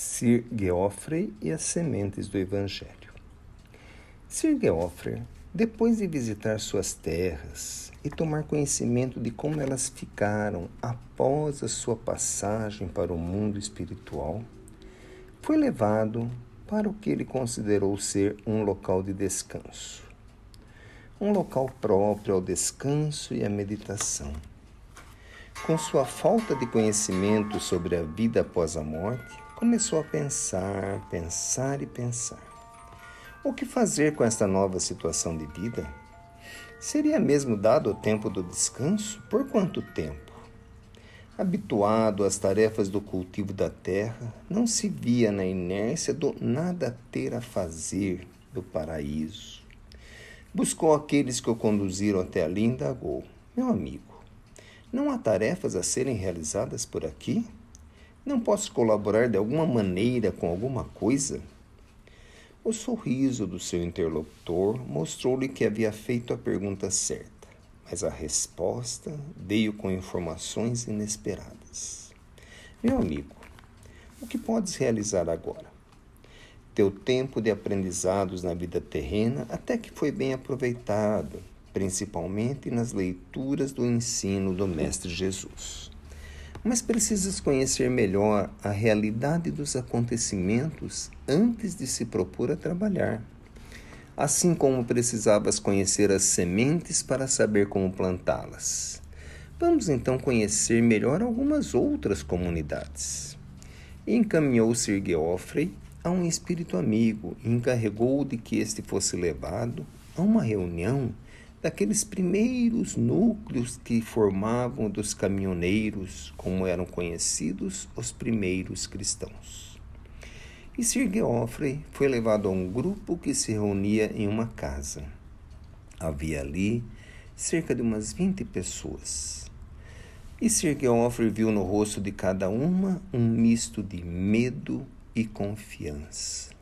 Sir Geoffrey e as sementes do Evangelho. Sir Geoffrey, depois de visitar suas terras e tomar conhecimento de como elas ficaram após a sua passagem para o mundo espiritual, foi levado para o que ele considerou ser um local de descanso. Um local próprio ao descanso e à meditação. Com sua falta de conhecimento sobre a vida após a morte, começou a pensar, pensar e pensar. O que fazer com esta nova situação de vida? Seria mesmo dado o tempo do descanso? Por quanto tempo? Habituado às tarefas do cultivo da terra, não se via na inércia do nada ter a fazer do paraíso. Buscou aqueles que o conduziram até ali e indagou: Meu amigo, não há tarefas a serem realizadas por aqui? Não posso colaborar de alguma maneira com alguma coisa? O sorriso do seu interlocutor mostrou-lhe que havia feito a pergunta certa, mas a resposta veio com informações inesperadas. Meu amigo, o que podes realizar agora? Teu tempo de aprendizados na vida terrena até que foi bem aproveitado, principalmente nas leituras do ensino do Mestre Jesus mas precisas conhecer melhor a realidade dos acontecimentos antes de se propor a trabalhar. Assim como precisavas conhecer as sementes para saber como plantá-las. Vamos então conhecer melhor algumas outras comunidades. encaminhou Sir Geoffrey a um espírito amigo e encarregou de que este fosse levado a uma reunião daqueles primeiros núcleos que formavam dos caminhoneiros, como eram conhecidos os primeiros cristãos. E Sir Geoffrey foi levado a um grupo que se reunia em uma casa. Havia ali cerca de umas vinte pessoas. E Sir Geoffrey viu no rosto de cada uma um misto de medo e confiança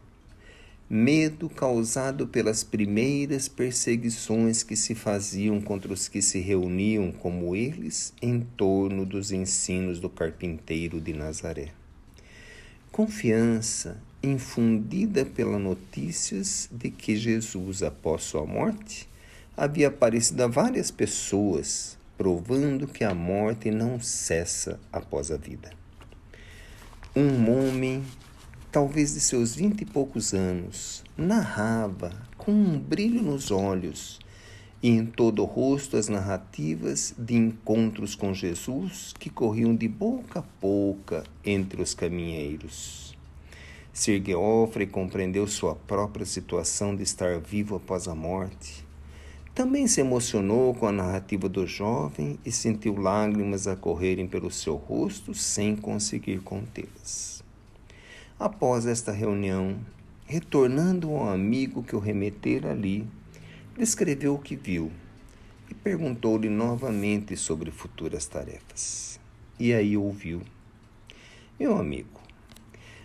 medo causado pelas primeiras perseguições que se faziam contra os que se reuniam como eles em torno dos ensinos do carpinteiro de Nazaré. Confiança infundida pelas notícias de que Jesus, após sua morte, havia aparecido a várias pessoas, provando que a morte não cessa após a vida. Um homem talvez de seus vinte e poucos anos, narrava com um brilho nos olhos e em todo o rosto as narrativas de encontros com Jesus que corriam de boca a boca entre os caminheiros. Sir Geoffrey compreendeu sua própria situação de estar vivo após a morte. Também se emocionou com a narrativa do jovem e sentiu lágrimas a correrem pelo seu rosto sem conseguir contê-las. Após esta reunião, retornando ao amigo que o remetera ali, descreveu o que viu e perguntou-lhe novamente sobre futuras tarefas. E aí ouviu: Meu amigo,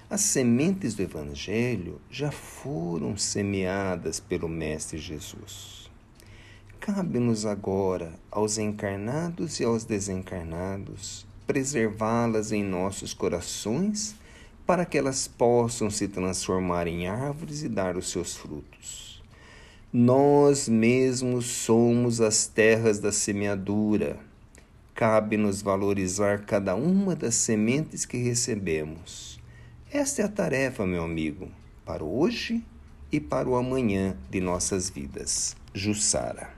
as sementes do Evangelho já foram semeadas pelo Mestre Jesus. Cabe-nos agora, aos encarnados e aos desencarnados, preservá-las em nossos corações para que elas possam se transformar em árvores e dar os seus frutos. Nós mesmos somos as terras da semeadura. Cabe-nos valorizar cada uma das sementes que recebemos. Esta é a tarefa, meu amigo, para hoje e para o amanhã de nossas vidas. Jussara.